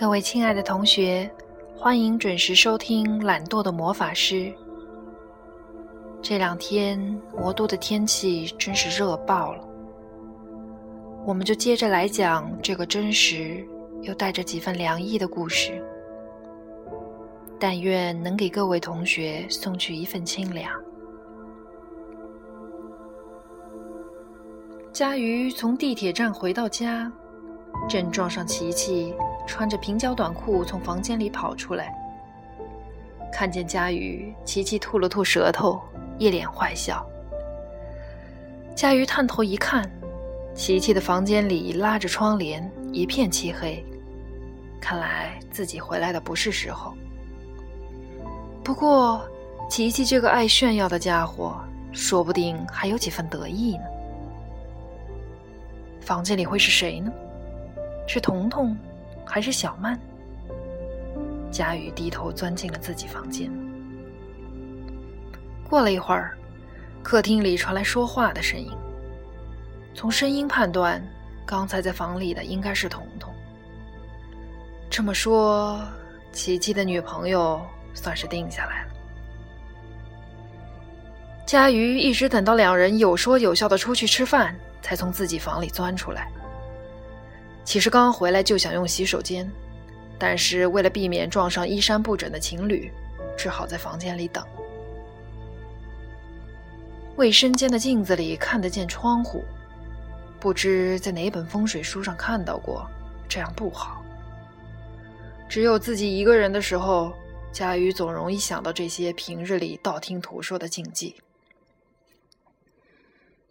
各位亲爱的同学，欢迎准时收听《懒惰的魔法师》。这两天魔都的天气真是热爆了，我们就接着来讲这个真实又带着几分凉意的故事。但愿能给各位同学送去一份清凉。佳瑜从地铁站回到家，正撞上琪琪穿着平角短裤从房间里跑出来。看见佳瑜，琪琪吐了吐舌头，一脸坏笑。佳瑜探头一看，琪琪的房间里拉着窗帘，一片漆黑，看来自己回来的不是时候。不过，琪琪这个爱炫耀的家伙，说不定还有几分得意呢。房间里会是谁呢？是彤彤，还是小曼？佳宇低头钻进了自己房间。过了一会儿，客厅里传来说话的声音。从声音判断，刚才在房里的应该是彤彤。这么说，琪琪的女朋友……算是定下来了。佳瑜一直等到两人有说有笑的出去吃饭，才从自己房里钻出来。其实刚回来就想用洗手间，但是为了避免撞上衣衫不整的情侣，只好在房间里等。卫生间的镜子里看得见窗户，不知在哪本风水书上看到过，这样不好。只有自己一个人的时候。佳瑜总容易想到这些平日里道听途说的禁忌。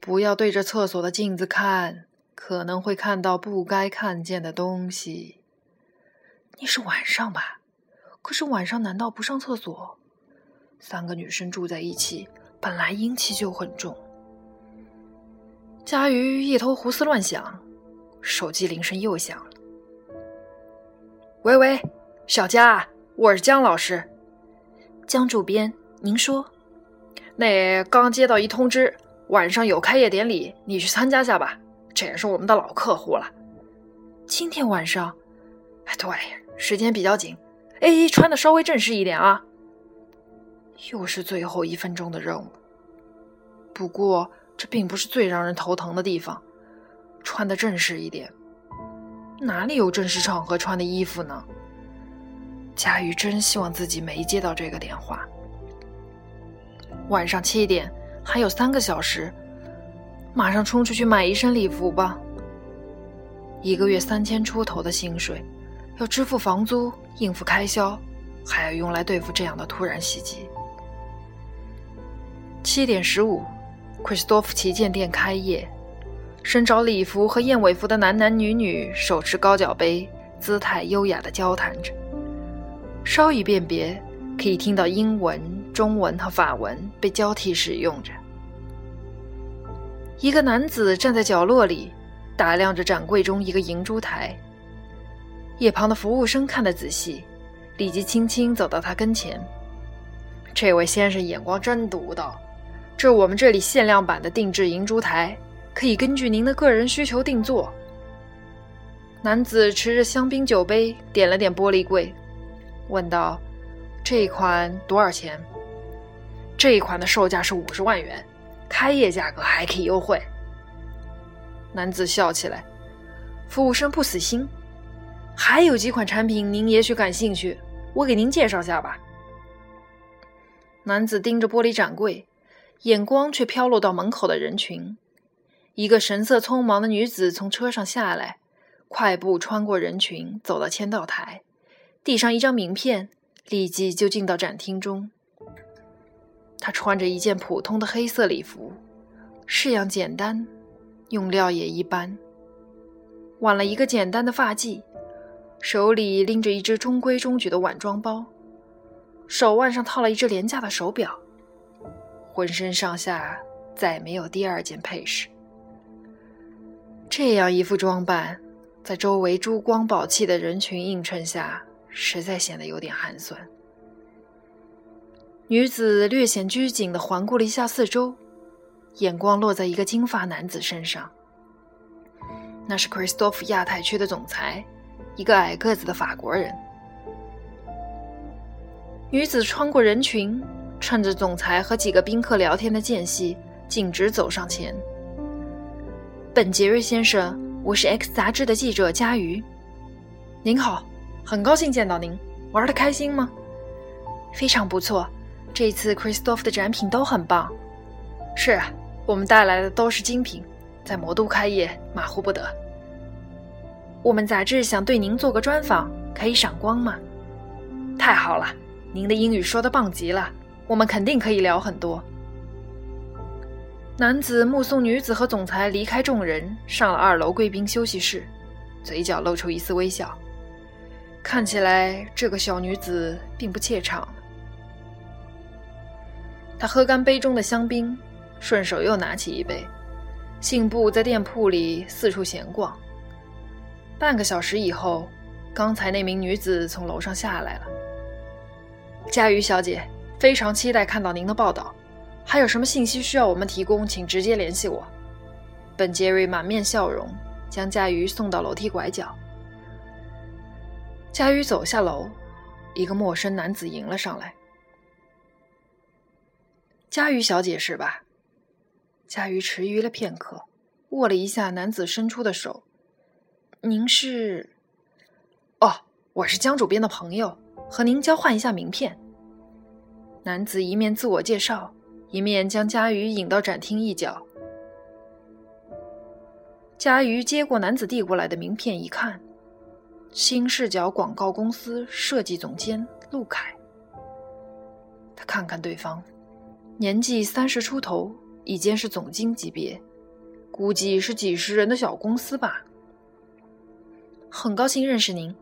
不要对着厕所的镜子看，可能会看到不该看见的东西。你是晚上吧？可是晚上难道不上厕所？三个女生住在一起，本来阴气就很重。佳瑜一头胡思乱想，手机铃声又响了。喂喂，小佳。我是江老师，江主编，您说，那刚接到一通知，晚上有开业典礼，你去参加下吧。这也是我们的老客户了。今天晚上，哎，对，时间比较紧，哎，穿的稍微正式一点啊。又是最后一分钟的任务，不过这并不是最让人头疼的地方。穿的正式一点，哪里有正式场合穿的衣服呢？佳瑜真希望自己没接到这个电话。晚上七点，还有三个小时，马上冲出去买一身礼服吧。一个月三千出头的薪水，要支付房租、应付开销，还要用来对付这样的突然袭击。七点十五克里斯多夫旗舰店开业，身着礼服和燕尾服的男男女女手持高脚杯，姿态优雅的交谈着。稍一辨别，可以听到英文、中文和法文被交替使用着。一个男子站在角落里，打量着展柜中一个银珠台。一旁的服务生看得仔细，立即轻轻走到他跟前。这位先生眼光真独到，这我们这里限量版的定制银珠台，可以根据您的个人需求定做。男子持着香槟酒杯，点了点玻璃柜。问道：“这一款多少钱？”这一款的售价是五十万元，开业价格还可以优惠。男子笑起来，服务生不死心：“还有几款产品您也许感兴趣，我给您介绍下吧。”男子盯着玻璃展柜，眼光却飘落到门口的人群。一个神色匆忙的女子从车上下来，快步穿过人群，走到签到台。递上一张名片，立即就进到展厅中。他穿着一件普通的黑色礼服，式样简单，用料也一般。挽了一个简单的发髻，手里拎着一只中规中矩的晚装包，手腕上套了一只廉价的手表，浑身上下再没有第二件配饰。这样一副装扮，在周围珠光宝气的人群映衬下。实在显得有点寒酸。女子略显拘谨地环顾了一下四周，眼光落在一个金发男子身上。那是克里斯多夫亚太区的总裁，一个矮个子的法国人。女子穿过人群，趁着总裁和几个宾客聊天的间隙，径直走上前。本杰瑞先生，我是 X 杂志的记者佳瑜。您好，很高兴见到您。玩的开心吗？非常不错。这次 Christophe 的展品都很棒。是啊，我们带来的都是精品，在魔都开业，马虎不得。我们杂志想对您做个专访，可以赏光吗？太好了，您的英语说的棒极了，我们肯定可以聊很多。男子目送女子和总裁离开众人，上了二楼贵宾休息室，嘴角露出一丝微笑。看起来这个小女子并不怯场。他喝干杯中的香槟，顺手又拿起一杯，信步在店铺里四处闲逛。半个小时以后，刚才那名女子从楼上下来了。佳瑜小姐，非常期待看到您的报道。还有什么信息需要我们提供，请直接联系我。本杰瑞满面笑容，将佳瑜送到楼梯拐角。佳瑜走下楼，一个陌生男子迎了上来。佳瑜小姐是吧？佳瑜迟疑了片刻，握了一下男子伸出的手。您是？哦，我是江主编的朋友，和您交换一下名片。男子一面自我介绍，一面将佳瑜引到展厅一角。佳瑜接过男子递过来的名片，一看，新视角广告公司设计总监陆凯。他看看对方。年纪三十出头，已经是总经级别，估计是几十人的小公司吧。很高兴认识您。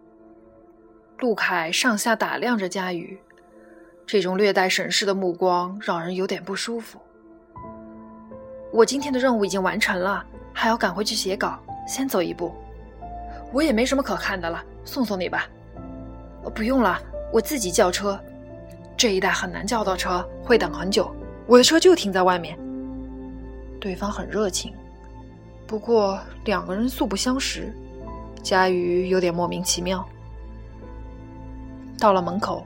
陆凯上下打量着佳宇，这种略带审视的目光让人有点不舒服。我今天的任务已经完成了，还要赶回去写稿，先走一步。我也没什么可看的了，送送你吧。不用了，我自己叫车。这一带很难叫到车，会等很久。我的车就停在外面。对方很热情，不过两个人素不相识，佳瑜有点莫名其妙。到了门口，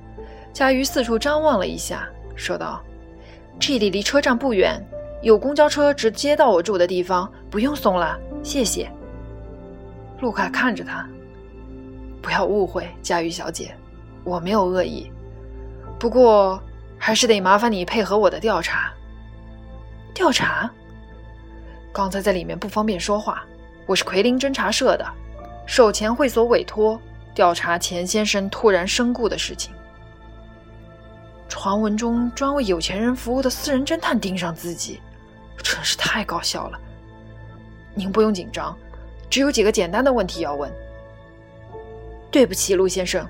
佳瑜四处张望了一下，说道：“这里离车站不远，有公交车直接到我住的地方，不用送了，谢谢。”陆凯看着他：“不要误会，佳瑜小姐，我没有恶意，不过……”还是得麻烦你配合我的调查。调查？刚才在里面不方便说话。我是奎林侦查社的，受钱会所委托调查钱先生突然身故的事情。传闻中专为有钱人服务的私人侦探盯上自己，真是太搞笑了。您不用紧张，只有几个简单的问题要问。对不起，陆先生，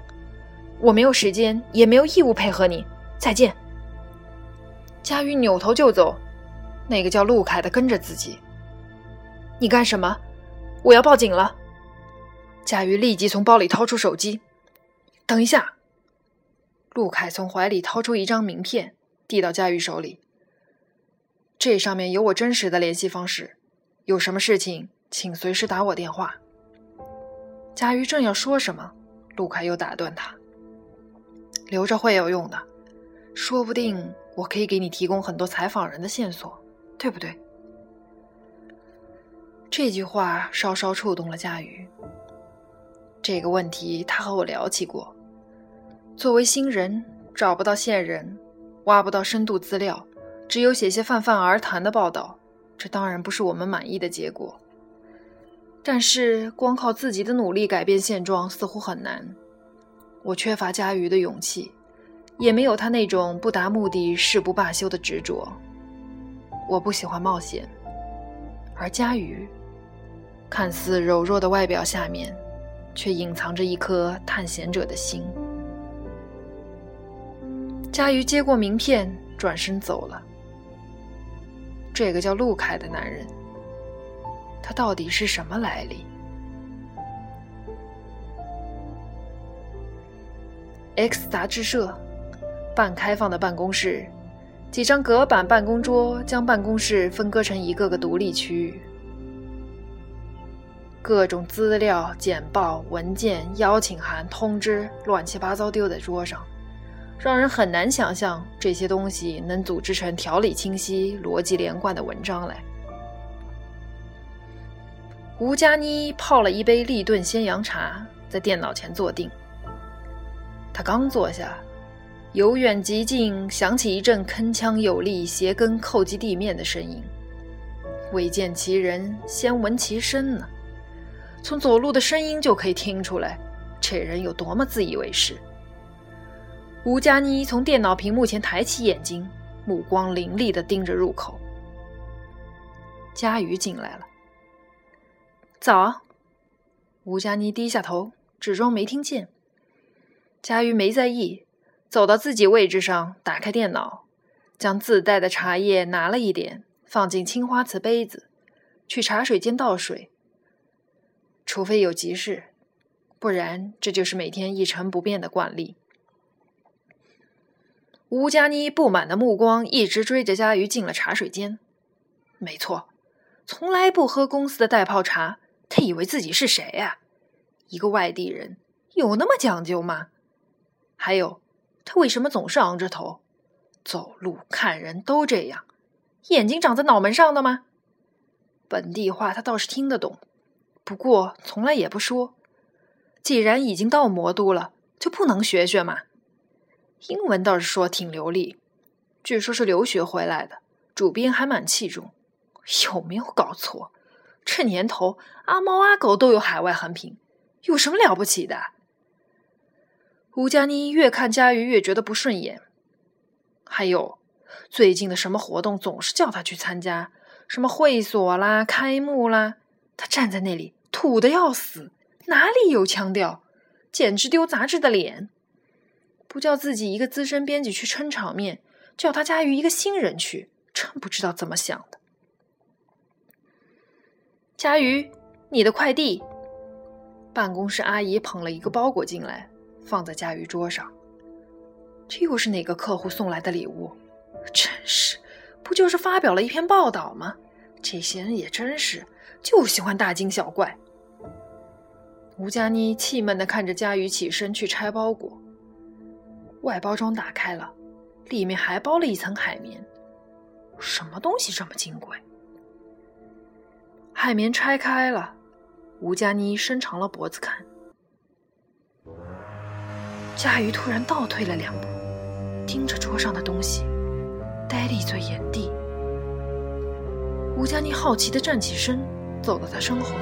我没有时间，也没有义务配合你。再见。佳瑜扭头就走，那个叫陆凯的跟着自己。你干什么？我要报警了。佳瑜立即从包里掏出手机。等一下。陆凯从怀里掏出一张名片，递到佳玉手里。这上面有我真实的联系方式，有什么事情请随时打我电话。佳玉正要说什么，陆凯又打断他：“留着会有用的，说不定。”我可以给你提供很多采访人的线索，对不对？这句话稍稍触动了佳瑜。这个问题他和我聊起过。作为新人，找不到线人，挖不到深度资料，只有写些泛泛而谈的报道，这当然不是我们满意的结果。但是，光靠自己的努力改变现状似乎很难。我缺乏佳瑜的勇气。也没有他那种不达目的誓不罢休的执着。我不喜欢冒险，而佳瑜，看似柔弱的外表下面，却隐藏着一颗探险者的心。佳瑜接过名片，转身走了。这个叫陆凯的男人，他到底是什么来历？X 杂志社。半开放的办公室，几张隔板办公桌将办公室分割成一个个独立区域。各种资料、简报、文件、邀请函、通知，乱七八糟丢在桌上，让人很难想象这些东西能组织成条理清晰、逻辑连贯的文章来。吴佳妮泡了一杯立顿鲜羊茶，在电脑前坐定。他刚坐下，由远及近，响起一阵铿锵有力、鞋跟叩击地面的声音。未见其人，先闻其声呢。从走路的声音就可以听出来，这人有多么自以为是。吴佳妮从电脑屏幕前抬起眼睛，目光凌厉地盯着入口。佳瑜进来了。早。吴佳妮低下头，只装没听见。佳瑜没在意，走到自己位置上，打开电脑，将自带的茶叶拿了一点，放进青花瓷杯子，去茶水间倒水。除非有急事，不然这就是每天一成不变的惯例。吴佳妮不满的目光一直追着佳瑜进了茶水间。没错，从来不喝公司的袋泡茶。他以为自己是谁呀？一个外地人，有那么讲究吗？还有，他为什么总是昂着头？走路看人都这样，眼睛长在脑门上的吗？本地话他倒是听得懂，不过从来也不说。既然已经到魔都了，就不能学学吗？英文倒是说挺流利，据说是留学回来的，主编还蛮器重。有没有搞错？这年头，阿猫阿狗都有海外横评，有什么了不起的？吴佳妮越看佳瑜越觉得不顺眼。还有，最近的什么活动总是叫他去参加，什么会所啦、开幕啦，他站在那里土的要死，哪里有腔调？简直丢杂志的脸！不叫自己一个资深编辑去撑场面，叫他佳瑜一个新人去，真不知道怎么想的。佳瑜，你的快递。办公室阿姨捧了一个包裹进来，放在佳瑜桌上。这又是哪个客户送来的礼物？真是，不就是发表了一篇报道吗？这些人也真是，就喜欢大惊小怪。吴佳妮气闷的看着佳瑜起身去拆包裹。外包装打开了，里面还包了一层海绵。什么东西这么金贵？海绵拆开了，吴佳妮伸长了脖子看。夏雨突然倒退了两步，盯着桌上的东西，呆立在原地。吴佳妮好奇的站起身，走到他身后。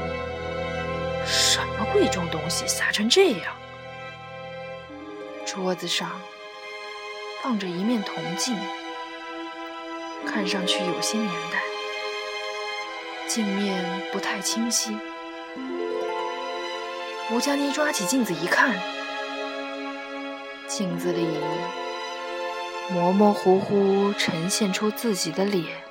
什么贵重东西撒成这样？桌子上放着一面铜镜，看上去有些年代。镜面不太清晰，吴佳妮抓起镜子一看，镜子里模模糊糊呈现出自己的脸。